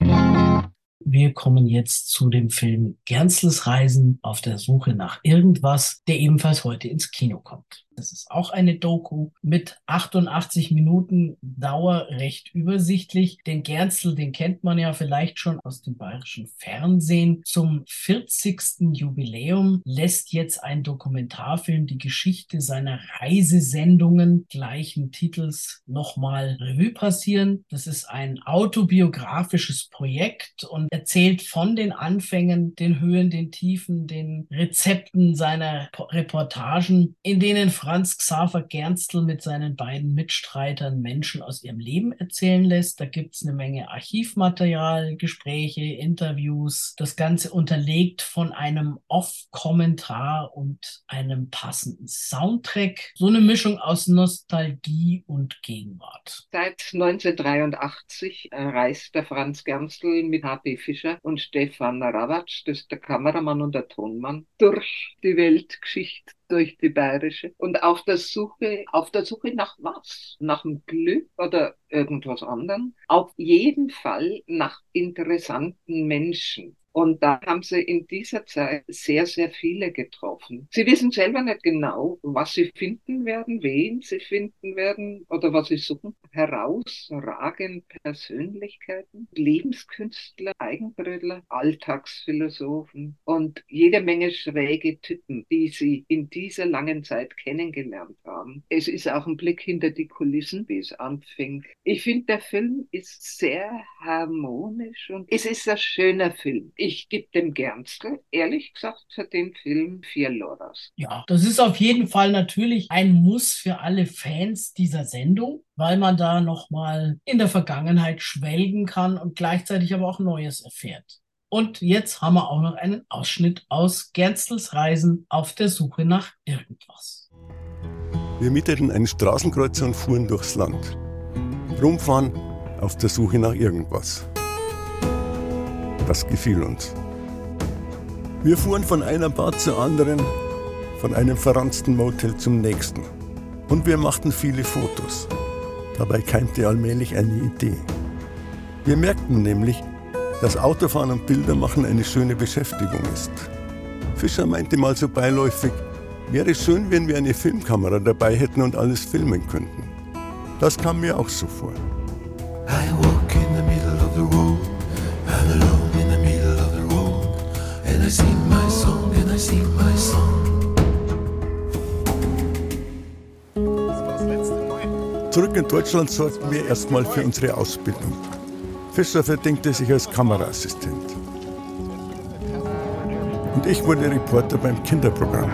Wir kommen jetzt zu dem Film Gernstels Reisen auf der Suche nach irgendwas, der ebenfalls heute ins Kino kommt. Das ist auch eine Doku mit 88 Minuten Dauer, recht übersichtlich. Den Gernstl, den kennt man ja vielleicht schon aus dem bayerischen Fernsehen. Zum 40. Jubiläum lässt jetzt ein Dokumentarfilm die Geschichte seiner Reisesendungen gleichen Titels nochmal Revue passieren. Das ist ein autobiografisches Projekt und erzählt von den Anfängen, den Höhen, den Tiefen, den Rezepten seiner Reportagen, in denen Franz Xaver Gernstl mit seinen beiden Mitstreitern Menschen aus ihrem Leben erzählen lässt. Da gibt es eine Menge Archivmaterial, Gespräche, Interviews. Das Ganze unterlegt von einem Off-Kommentar und einem passenden Soundtrack. So eine Mischung aus Nostalgie und Gegenwart. Seit 1983 reist der Franz Gernstl mit H.P. Fischer und Stefan Rawatsch, das ist der Kameramann und der Tonmann, durch die Weltgeschichte durch die bayerische und auf der Suche, auf der Suche nach was? Nach dem Glück oder irgendwas anderem? Auf jeden Fall nach interessanten Menschen. Und da haben sie in dieser Zeit sehr, sehr viele getroffen. Sie wissen selber nicht genau, was sie finden werden, wen sie finden werden oder was sie suchen. Herausragend Persönlichkeiten, Lebenskünstler, Eigenbrötler, Alltagsphilosophen und jede Menge schräge Typen, die sie in dieser langen Zeit kennengelernt haben. Es ist auch ein Blick hinter die Kulissen, wie es anfing. Ich finde, der Film ist sehr harmonisch und es ist ein schöner Film. Ich ich gebe dem Gernstl, ehrlich gesagt, für den Film vier Loras. Ja, das ist auf jeden Fall natürlich ein Muss für alle Fans dieser Sendung, weil man da nochmal in der Vergangenheit schwelgen kann und gleichzeitig aber auch Neues erfährt. Und jetzt haben wir auch noch einen Ausschnitt aus Gernstls Reisen auf der Suche nach irgendwas. Wir mieteten einen Straßenkreuzer und fuhren durchs Land. Rumfahren auf der Suche nach irgendwas. Das gefiel uns. Wir fuhren von einer Bar zur anderen, von einem verranzten Motel zum nächsten. Und wir machten viele Fotos. Dabei keimte allmählich eine Idee. Wir merkten nämlich, dass Autofahren und Bildermachen eine schöne Beschäftigung ist. Fischer meinte mal so beiläufig, wäre schön, wenn wir eine Filmkamera dabei hätten und alles filmen könnten. Das kam mir auch so vor. I walk in the middle of the road, Zurück in Deutschland sorgten wir erstmal für unsere Ausbildung. Fischer verdingte sich als Kameraassistent. Und ich wurde Reporter beim Kinderprogramm.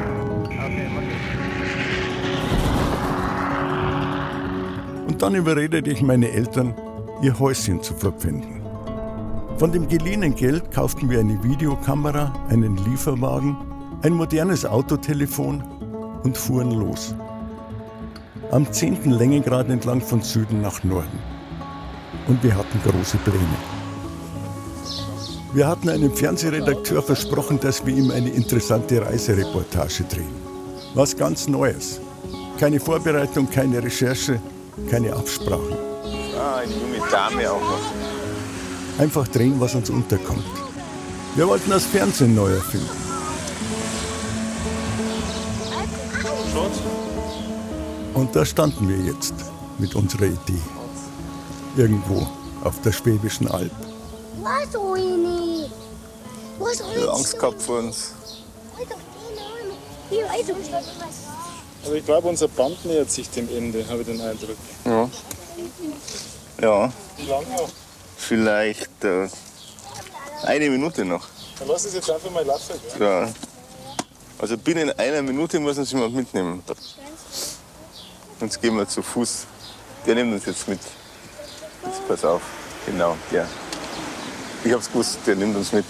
Und dann überredete ich meine Eltern, ihr Häuschen zu verpfänden. Von dem geliehenen Geld kauften wir eine Videokamera, einen Lieferwagen, ein modernes Autotelefon und fuhren los. Am 10. Längengrad entlang von Süden nach Norden. Und wir hatten große Pläne. Wir hatten einem Fernsehredakteur versprochen, dass wir ihm eine interessante Reisereportage drehen. Was ganz Neues. Keine Vorbereitung, keine Recherche, keine Absprachen. Ah, eine junge Dame auch noch. Einfach drehen, was uns unterkommt. Wir wollten das Fernsehen neu erfinden. Und da standen wir jetzt mit unserer Idee. Irgendwo auf der Schwäbischen Alb. Was, Oini? Was, Oini? Angst gehabt vor uns. Aber ich glaube, unser Band nähert sich dem Ende, habe ich den Eindruck. Ja. Ja. Wie lange noch? Vielleicht äh, eine Minute noch. Dann lass es jetzt einfach mal laufen. Ja. Also binnen einer Minute muss uns jemand mitnehmen. Sonst gehen wir zu Fuß. Der nimmt uns jetzt mit. Jetzt pass auf. Genau, der. Ich hab's gewusst, der nimmt uns mit.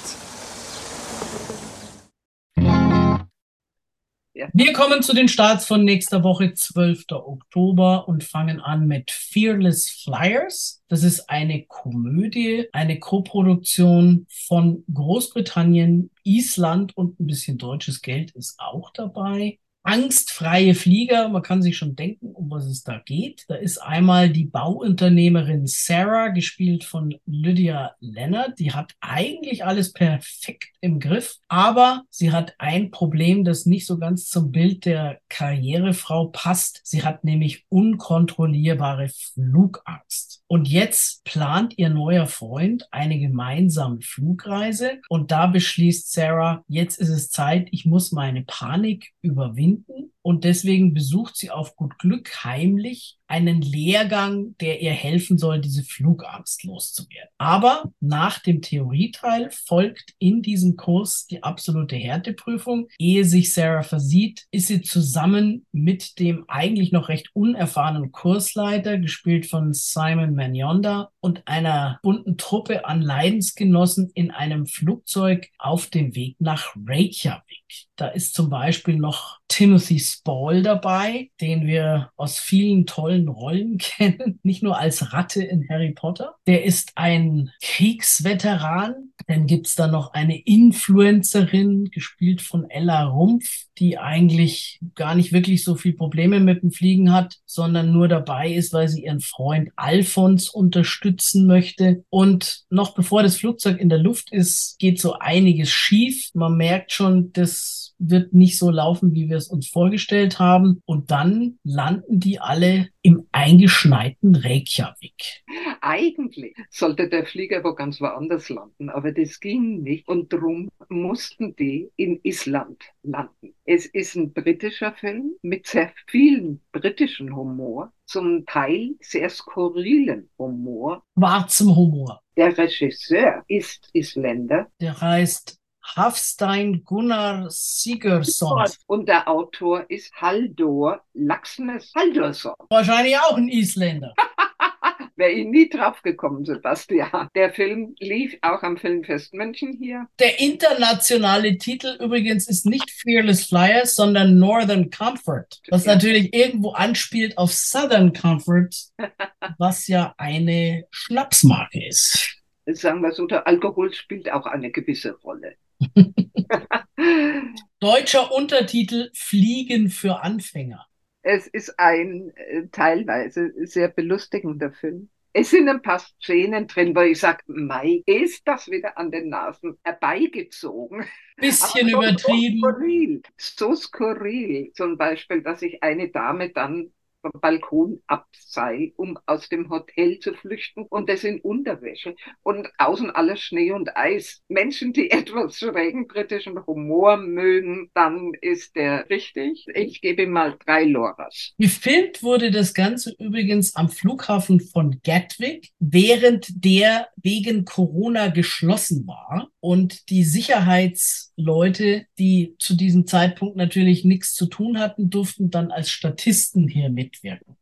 Wir kommen zu den Starts von nächster Woche, 12. Oktober, und fangen an mit Fearless Flyers. Das ist eine Komödie, eine Koproduktion von Großbritannien, Island und ein bisschen deutsches Geld ist auch dabei angstfreie Flieger. Man kann sich schon denken, um was es da geht. Da ist einmal die Bauunternehmerin Sarah, gespielt von Lydia Leonard. Die hat eigentlich alles perfekt im Griff, aber sie hat ein Problem, das nicht so ganz zum Bild der Karrierefrau passt. Sie hat nämlich unkontrollierbare Flugangst. Und jetzt plant ihr neuer Freund eine gemeinsame Flugreise und da beschließt Sarah, jetzt ist es Zeit, ich muss meine Panik überwinden und deswegen besucht sie auf gut Glück heimlich einen Lehrgang, der ihr helfen soll, diese Flugangst loszuwerden. Aber nach dem Theorieteil folgt in diesem Kurs die absolute Härteprüfung. Ehe sich Sarah versieht, ist sie zusammen mit dem eigentlich noch recht unerfahrenen Kursleiter, gespielt von Simon Magnonda, und einer bunten Truppe an Leidensgenossen in einem Flugzeug auf dem Weg nach Reykjavik. Da ist zum Beispiel noch Timothy Spall dabei, den wir aus vielen tollen Rollen kennen, nicht nur als Ratte in Harry Potter. Der ist ein Kriegsveteran. Dann gibt's da noch eine Influencerin, gespielt von Ella Rumpf, die eigentlich gar nicht wirklich so viel Probleme mit dem Fliegen hat, sondern nur dabei ist, weil sie ihren Freund Alfons unterstützen möchte. Und noch bevor das Flugzeug in der Luft ist, geht so einiges schief. Man merkt schon, das wird nicht so laufen, wie wir es uns vorgestellt haben. Und dann landen die alle im eingeschneiten Reykjavik. Eigentlich sollte der Flieger wo ganz woanders landen, aber das ging nicht. Und drum mussten die in Island landen. Es ist ein britischer Film mit sehr vielen britischen Humor, zum Teil sehr skurrilen Humor. Schwarzem Humor. Der Regisseur ist Isländer. Der heißt Hafstein Gunnar Sigurdsson. Und der Autor ist Haldor Laxness Haldorsson. Wahrscheinlich auch ein Isländer. Wäre ich nie drauf gekommen, Sebastian. Der Film lief auch am Filmfest München hier. Der internationale Titel übrigens ist nicht Fearless Flyers, sondern Northern Comfort, was ja. natürlich irgendwo anspielt auf Southern Comfort, was ja eine Schnapsmarke ist. Sagen wir so, der Alkohol spielt auch eine gewisse Rolle. Deutscher Untertitel Fliegen für Anfänger. Es ist ein äh, teilweise sehr belustigender Film. Es sind ein paar Szenen drin, wo ich sage, Mai, ist das wieder an den Nasen herbeigezogen. Bisschen so übertrieben. So skurril. so skurril. Zum Beispiel, dass sich eine Dame dann vom Balkon abseilt, um aus dem Hotel zu flüchten und das in Unterwäsche und außen alles Schnee und Eis. Menschen, die etwas schrägen britischen Humor mögen, dann ist der richtig. Ich gebe ihm mal drei Loras. Gefilmt wurde das Ganze übrigens am Flughafen von Gatwick, während der wegen Corona geschlossen war und die Sicherheitsleute, die zu diesem Zeitpunkt natürlich nichts zu tun hatten, durften dann als Statisten hier mitwirken.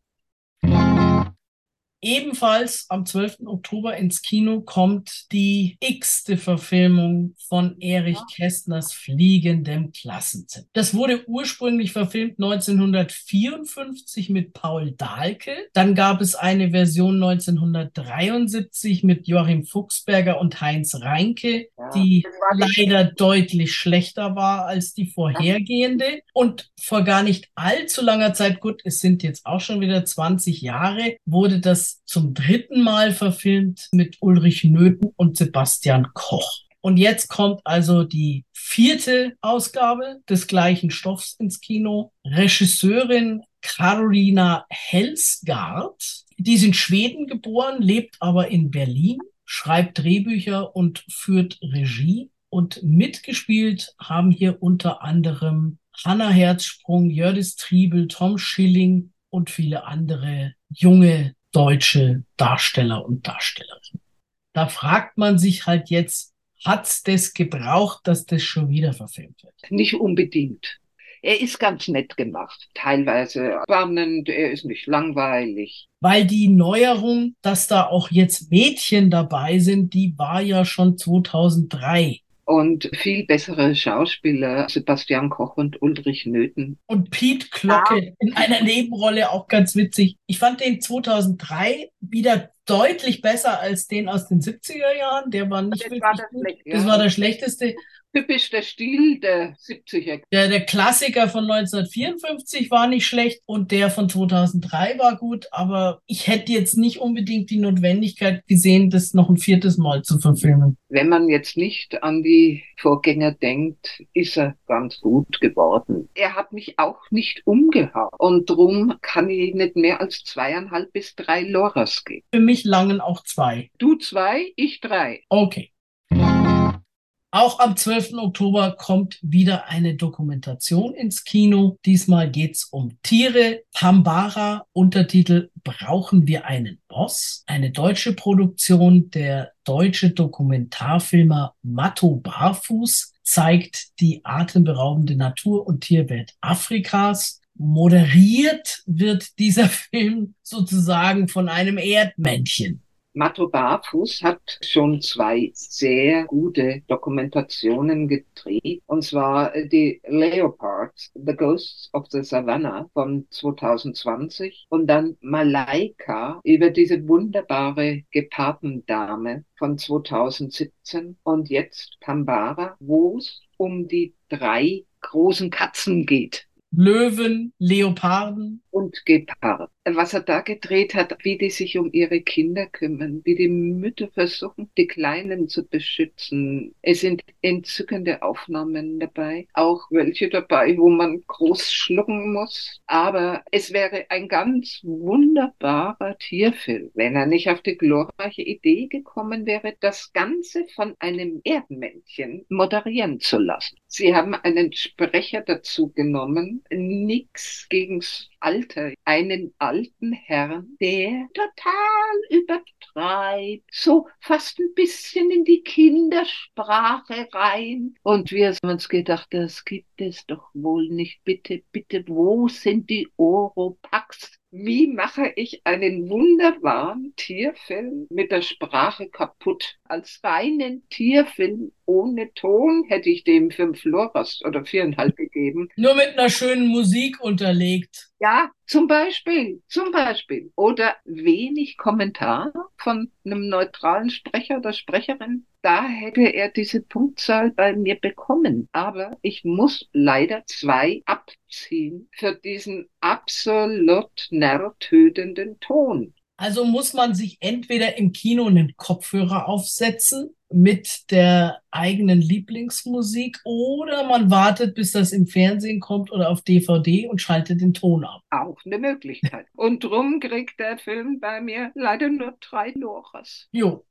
Ebenfalls am 12. Oktober ins Kino kommt die x-te Verfilmung von Erich Kästners Fliegendem Klassenzimmer. Das wurde ursprünglich verfilmt 1954 mit Paul Dahlke. Dann gab es eine Version 1973 mit Joachim Fuchsberger und Heinz Reinke, die leider deutlich schlechter war als die vorhergehende. Und vor gar nicht allzu langer Zeit, gut, es sind jetzt auch schon wieder 20 Jahre, wurde das zum dritten Mal verfilmt mit Ulrich Nöthen und Sebastian Koch. Und jetzt kommt also die vierte Ausgabe des gleichen Stoffs ins Kino. Regisseurin Carolina Helsgaard, die ist in Schweden geboren, lebt aber in Berlin, schreibt Drehbücher und führt Regie. Und mitgespielt haben hier unter anderem Hanna Herzsprung, Jördis Triebel, Tom Schilling und viele andere junge deutsche Darsteller und Darstellerinnen. Da fragt man sich halt jetzt, hat's das gebraucht, dass das schon wieder verfilmt wird? Nicht unbedingt. Er ist ganz nett gemacht, teilweise spannend, er ist nicht langweilig. Weil die Neuerung, dass da auch jetzt Mädchen dabei sind, die war ja schon 2003 und viel bessere Schauspieler, Sebastian Koch und Ulrich Nöthen. Und Pete Glocke ja. in einer Nebenrolle auch ganz witzig. Ich fand den 2003 wieder deutlich besser als den aus den 70er Jahren. Der war nicht das wirklich war das, gut. Ja. das war der schlechteste typisch der Stil der 70er. Der, der Klassiker von 1954 war nicht schlecht und der von 2003 war gut, aber ich hätte jetzt nicht unbedingt die Notwendigkeit gesehen, das noch ein viertes Mal zu verfilmen. Wenn man jetzt nicht an die Vorgänger denkt, ist er ganz gut geworden. Er hat mich auch nicht umgehauen und drum kann ich nicht mehr als zweieinhalb bis drei Loras geben. Für mich langen auch zwei. Du zwei, ich drei. Okay. Auch am 12. Oktober kommt wieder eine Dokumentation ins Kino. Diesmal geht's um Tiere. Pambara, Untertitel Brauchen wir einen Boss? Eine deutsche Produktion. Der deutsche Dokumentarfilmer Matto Barfuß zeigt die atemberaubende Natur- und Tierwelt Afrikas. Moderiert wird dieser Film sozusagen von einem Erdmännchen. Matto Barfuß hat schon zwei sehr gute Dokumentationen gedreht, und zwar die Leopards, The Ghosts of the Savannah von 2020 und dann Malaika über diese wunderbare Gepardendame von 2017 und jetzt Pambara, wo es um die drei großen Katzen geht. Löwen, Leoparden. Und Gepard. Was er da gedreht hat, wie die sich um ihre Kinder kümmern, wie die Mütter versuchen, die Kleinen zu beschützen. Es sind entzückende Aufnahmen dabei, auch welche dabei, wo man groß schlucken muss. Aber es wäre ein ganz wunderbarer Tierfilm, wenn er nicht auf die glorreiche Idee gekommen wäre, das Ganze von einem Erdmännchen moderieren zu lassen. Sie haben einen Sprecher dazu genommen, nix gegens Alter, einen alten Herrn, der total übertreibt, so fast ein bisschen in die Kindersprache rein. Und wir haben uns gedacht, das gibt es doch wohl nicht. Bitte, bitte, wo sind die Oropax? Wie mache ich einen wunderbaren Tierfilm mit der Sprache kaputt? Als reinen Tierfilm ohne Ton hätte ich dem fünf Loras oder viereinhalb gegeben. Nur mit einer schönen Musik unterlegt. Ja, zum Beispiel, zum Beispiel. Oder wenig Kommentar von einem neutralen Sprecher oder Sprecherin. Da hätte er diese Punktzahl bei mir bekommen. Aber ich muss leider zwei abziehen für diesen absolut nervtötenden Ton. Also muss man sich entweder im Kino einen Kopfhörer aufsetzen mit der eigenen Lieblingsmusik oder man wartet, bis das im Fernsehen kommt oder auf DVD und schaltet den Ton ab. Auch eine Möglichkeit. Und drum kriegt der Film bei mir leider nur drei Loras. Jo.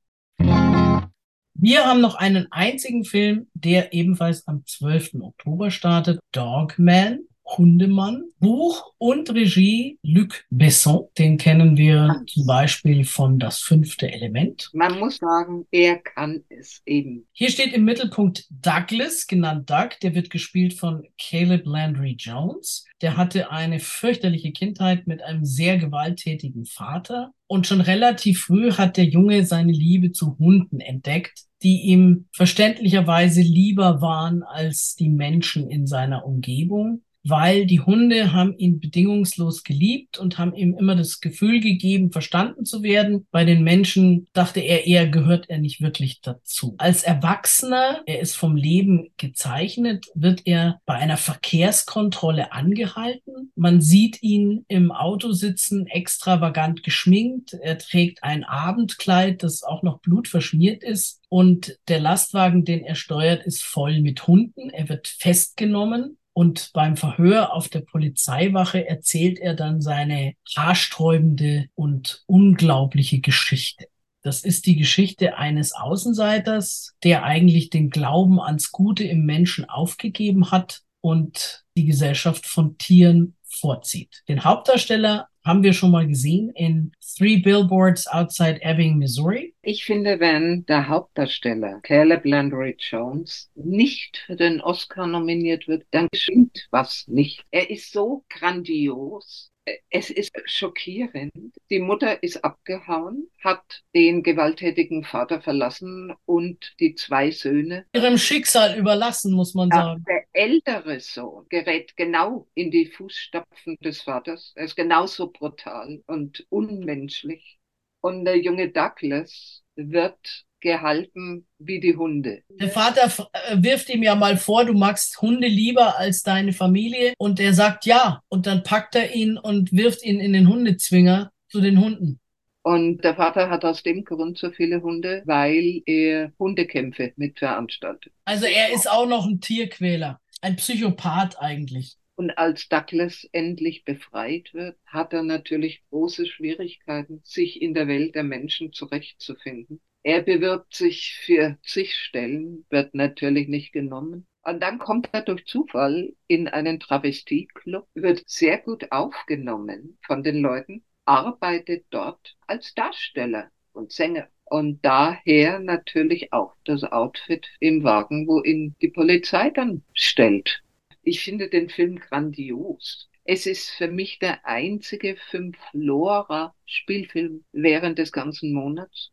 Wir haben noch einen einzigen Film, der ebenfalls am 12. Oktober startet, Dogman. Hundemann. Buch und Regie Luc Besson. Den kennen wir zum Beispiel von Das fünfte Element. Man muss sagen, er kann es eben. Hier steht im Mittelpunkt Douglas, genannt Doug. Der wird gespielt von Caleb Landry Jones. Der hatte eine fürchterliche Kindheit mit einem sehr gewalttätigen Vater. Und schon relativ früh hat der Junge seine Liebe zu Hunden entdeckt, die ihm verständlicherweise lieber waren als die Menschen in seiner Umgebung weil die Hunde haben ihn bedingungslos geliebt und haben ihm immer das Gefühl gegeben, verstanden zu werden. Bei den Menschen dachte er eher, gehört er nicht wirklich dazu. Als Erwachsener, er ist vom Leben gezeichnet, wird er bei einer Verkehrskontrolle angehalten. Man sieht ihn im Auto sitzen, extravagant geschminkt. Er trägt ein Abendkleid, das auch noch blutverschmiert ist. Und der Lastwagen, den er steuert, ist voll mit Hunden. Er wird festgenommen und beim Verhör auf der Polizeiwache erzählt er dann seine haarsträubende und unglaubliche Geschichte. Das ist die Geschichte eines Außenseiters, der eigentlich den Glauben ans Gute im Menschen aufgegeben hat und die Gesellschaft von Tieren vorzieht. Den Hauptdarsteller haben wir schon mal gesehen in Three Billboards Outside Ebbing, Missouri. Ich finde, wenn der Hauptdarsteller Caleb Landry Jones nicht für den Oscar nominiert wird, dann stimmt was nicht. Er ist so grandios es ist schockierend. Die Mutter ist abgehauen, hat den gewalttätigen Vater verlassen und die zwei Söhne. Ihrem Schicksal überlassen, muss man ja, sagen. Der ältere Sohn gerät genau in die Fußstapfen des Vaters. Er ist genauso brutal und unmenschlich. Und der junge Douglas wird gehalten wie die Hunde. Der Vater äh, wirft ihm ja mal vor, du magst Hunde lieber als deine Familie und er sagt ja und dann packt er ihn und wirft ihn in den Hundezwinger zu den Hunden. Und der Vater hat aus dem Grund so viele Hunde, weil er Hundekämpfe mit veranstaltet. Also er ist auch noch ein Tierquäler, ein Psychopath eigentlich. Und als Douglas endlich befreit wird, hat er natürlich große Schwierigkeiten, sich in der Welt der Menschen zurechtzufinden. Er bewirbt sich für zig Stellen, wird natürlich nicht genommen. Und dann kommt er durch Zufall in einen Travestieclub, wird sehr gut aufgenommen von den Leuten, arbeitet dort als Darsteller und Sänger. Und daher natürlich auch das Outfit im Wagen, wo ihn die Polizei dann stellt. Ich finde den Film grandios. Es ist für mich der einzige Fünf-Lora-Spielfilm während des ganzen Monats.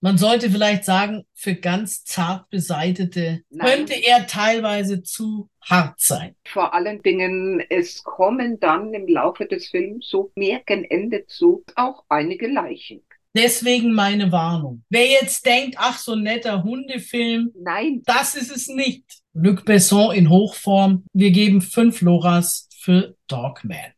Man sollte vielleicht sagen, für ganz zart beseitete Nein. könnte er teilweise zu hart sein. Vor allen Dingen, es kommen dann im Laufe des Films so mehr gen Ende zu auch einige Leichen. Deswegen meine Warnung. Wer jetzt denkt, ach, so ein netter Hundefilm. Nein. Das ist es nicht. Luc Besson in Hochform. Wir geben fünf Loras für Dogman.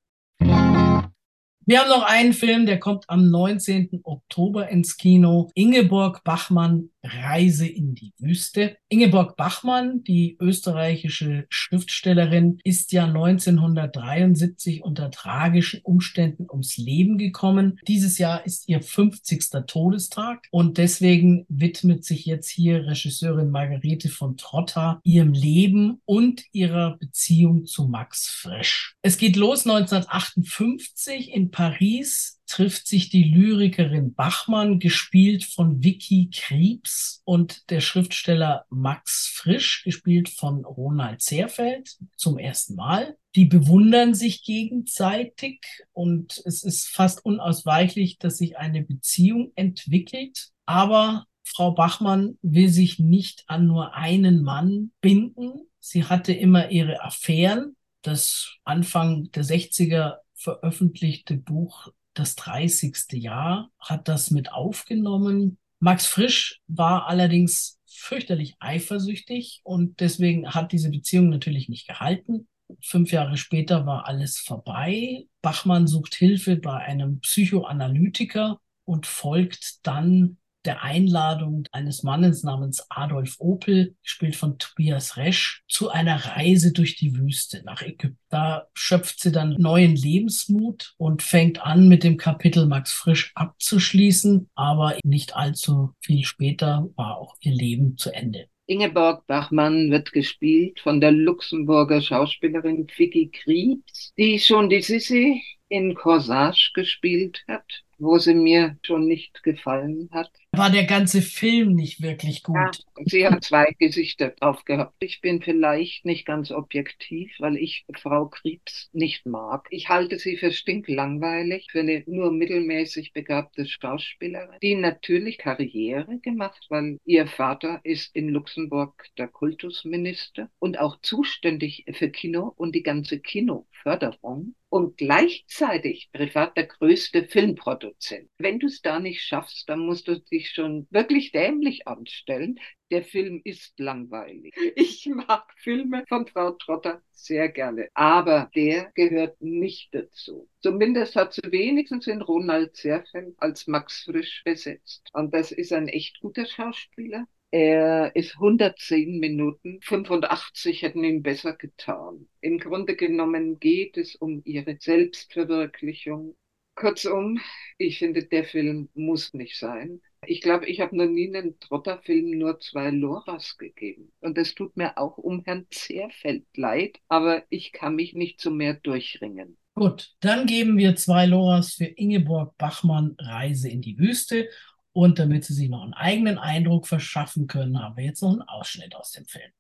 Wir haben noch einen Film, der kommt am 19. Oktober ins Kino. Ingeborg Bachmann, Reise in die Wüste. Ingeborg Bachmann, die österreichische Schriftstellerin, ist ja 1973 unter tragischen Umständen ums Leben gekommen. Dieses Jahr ist ihr 50. Todestag und deswegen widmet sich jetzt hier Regisseurin Margarete von Trotta ihrem Leben und ihrer Beziehung zu Max Frisch. Es geht los 1958 in Paris trifft sich die Lyrikerin Bachmann, gespielt von Vicky Kriebs, und der Schriftsteller Max Frisch, gespielt von Ronald Zerfeld, zum ersten Mal. Die bewundern sich gegenseitig und es ist fast unausweichlich, dass sich eine Beziehung entwickelt. Aber Frau Bachmann will sich nicht an nur einen Mann binden. Sie hatte immer ihre Affären. Das Anfang der 60er veröffentlichte Buch das 30. Jahr, hat das mit aufgenommen. Max Frisch war allerdings fürchterlich eifersüchtig und deswegen hat diese Beziehung natürlich nicht gehalten. Fünf Jahre später war alles vorbei. Bachmann sucht Hilfe bei einem Psychoanalytiker und folgt dann der Einladung eines Mannes namens Adolf Opel, gespielt von Tobias Resch, zu einer Reise durch die Wüste nach Ägypten. Da schöpft sie dann neuen Lebensmut und fängt an, mit dem Kapitel Max Frisch abzuschließen. Aber nicht allzu viel später war auch ihr Leben zu Ende. Ingeborg Bachmann wird gespielt von der Luxemburger Schauspielerin Vicky Kriebs, die schon die Sissi in Corsage gespielt hat wo sie mir schon nicht gefallen hat. War der ganze Film nicht wirklich gut? Ja, sie hat zwei Gesichter aufgehabt. Ich bin vielleicht nicht ganz objektiv, weil ich Frau Kriebs nicht mag. Ich halte sie für stinklangweilig, für eine nur mittelmäßig begabte Schauspielerin, die natürlich Karriere gemacht, weil ihr Vater ist in Luxemburg der Kultusminister und auch zuständig für Kino und die ganze Kinoförderung und gleichzeitig privat der größte Filmproduzent. Wenn du es da nicht schaffst, dann musst du dich schon wirklich dämlich anstellen. Der Film ist langweilig. Ich mag Filme von Frau Trotter sehr gerne, aber der gehört nicht dazu. Zumindest hat sie wenigstens in Ronald Zerfeld als Max Frisch besetzt. Und das ist ein echt guter Schauspieler. Er ist 110 Minuten, 85 hätten ihm besser getan. Im Grunde genommen geht es um ihre Selbstverwirklichung. Kurzum, ich finde, der Film muss nicht sein. Ich glaube, ich habe noch nie einen Trotterfilm nur zwei Loras gegeben. Und es tut mir auch um Herrn Zerfeld leid, aber ich kann mich nicht zu mehr durchringen. Gut, dann geben wir zwei Loras für Ingeborg Bachmann Reise in die Wüste und damit Sie sich noch einen eigenen Eindruck verschaffen können, haben wir jetzt noch einen Ausschnitt aus dem Film.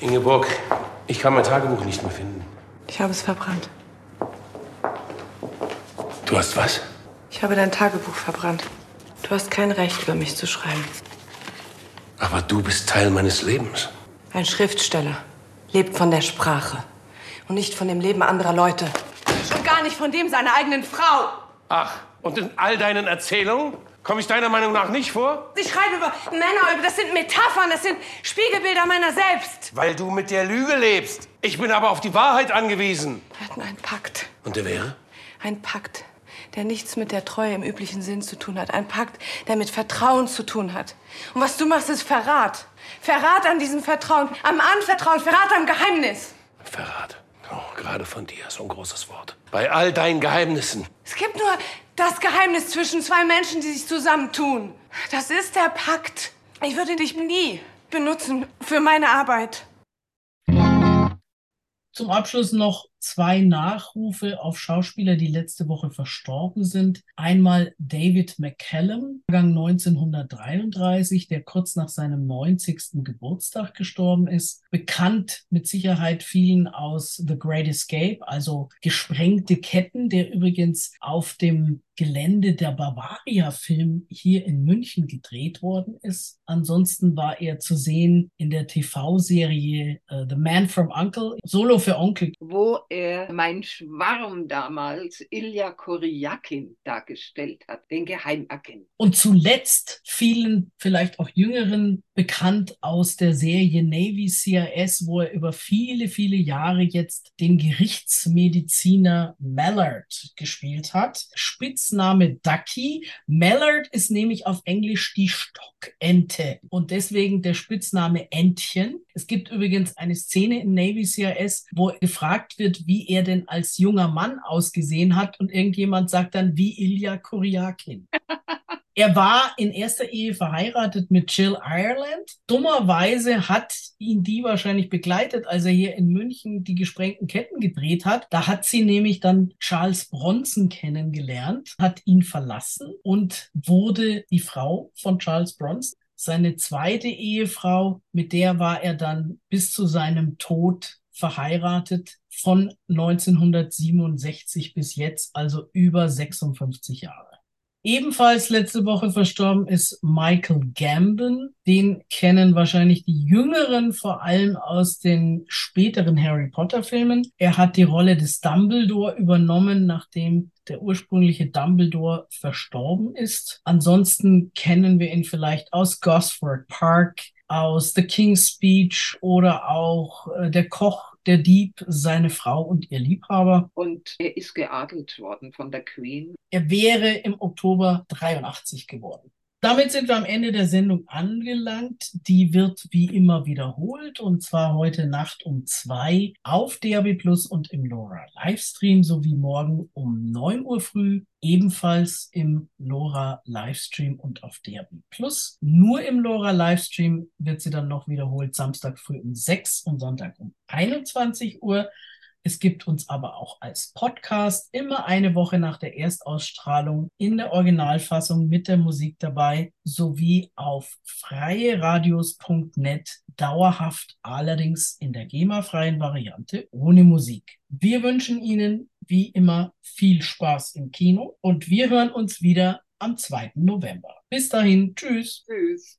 Ingeborg, ich kann mein Tagebuch nicht mehr finden. Ich habe es verbrannt. Du hast was? Ich habe dein Tagebuch verbrannt. Du hast kein Recht, über mich zu schreiben. Aber du bist Teil meines Lebens. Ein Schriftsteller lebt von der Sprache und nicht von dem Leben anderer Leute. Und gar nicht von dem seiner eigenen Frau. Ach, und in all deinen Erzählungen Komme ich deiner Meinung nach nicht vor? Ich schreibe über Männer, das sind Metaphern, das sind Spiegelbilder meiner selbst. Weil du mit der Lüge lebst. Ich bin aber auf die Wahrheit angewiesen. Wir hatten einen Pakt. Und der wäre? Ein Pakt, der nichts mit der Treue im üblichen Sinn zu tun hat. Ein Pakt, der mit Vertrauen zu tun hat. Und was du machst, ist Verrat. Verrat an diesem Vertrauen, am Anvertrauen, Verrat am Geheimnis. Verrat. Oh, gerade von dir, so ein großes Wort. Bei all deinen Geheimnissen. Es gibt nur das Geheimnis zwischen zwei Menschen, die sich zusammentun. Das ist der Pakt. Ich würde dich nie benutzen für meine Arbeit. Zum Abschluss noch zwei Nachrufe auf Schauspieler, die letzte Woche verstorben sind. Einmal David McCallum, Jahrgang 1933, der kurz nach seinem 90. Geburtstag gestorben ist. Bekannt mit Sicherheit vielen aus The Great Escape, also gesprengte Ketten, der übrigens auf dem Gelände der Bavaria-Film hier in München gedreht worden ist. Ansonsten war er zu sehen in der TV-Serie uh, The Man from Uncle, Solo für Onkel. Wo er mein Schwarm damals, Ilya Koryakin, dargestellt hat, den Geheimagent. Und zuletzt vielen, vielleicht auch Jüngeren, bekannt aus der Serie Navy CIS, wo er über viele, viele Jahre jetzt den Gerichtsmediziner Mallard gespielt hat. Spitzname Ducky. Mallard ist nämlich auf Englisch die Stockente und deswegen der Spitzname Entchen. Es gibt übrigens eine Szene in Navy CIS, wo gefragt wird, wie er denn als junger Mann ausgesehen hat und irgendjemand sagt dann, wie Ilya Kuryakin. Er war in erster Ehe verheiratet mit Jill Ireland. Dummerweise hat ihn die wahrscheinlich begleitet, als er hier in München die gesprengten Ketten gedreht hat. Da hat sie nämlich dann Charles Bronson kennengelernt, hat ihn verlassen und wurde die Frau von Charles Bronson. Seine zweite Ehefrau, mit der war er dann bis zu seinem Tod verheiratet von 1967 bis jetzt, also über 56 Jahre. Ebenfalls letzte Woche verstorben ist Michael Gambon. Den kennen wahrscheinlich die Jüngeren vor allem aus den späteren Harry Potter Filmen. Er hat die Rolle des Dumbledore übernommen, nachdem der ursprüngliche Dumbledore verstorben ist. Ansonsten kennen wir ihn vielleicht aus Gosford Park, aus The King's Speech oder auch äh, der Koch der Dieb, seine Frau und ihr Liebhaber. Und er ist geadelt worden von der Queen. Er wäre im Oktober 83 geworden. Damit sind wir am Ende der Sendung angelangt. Die wird wie immer wiederholt und zwar heute Nacht um zwei auf DAB Plus und im LoRa Livestream sowie morgen um 9 Uhr früh ebenfalls im LoRa Livestream und auf DAB Plus. Nur im LoRa Livestream wird sie dann noch wiederholt Samstag früh um 6 und Sonntag um 21 Uhr. Es gibt uns aber auch als Podcast immer eine Woche nach der Erstausstrahlung in der Originalfassung mit der Musik dabei sowie auf freieradios.net dauerhaft allerdings in der GEMA-freien Variante ohne Musik. Wir wünschen Ihnen wie immer viel Spaß im Kino und wir hören uns wieder am 2. November. Bis dahin, tschüss. Tschüss.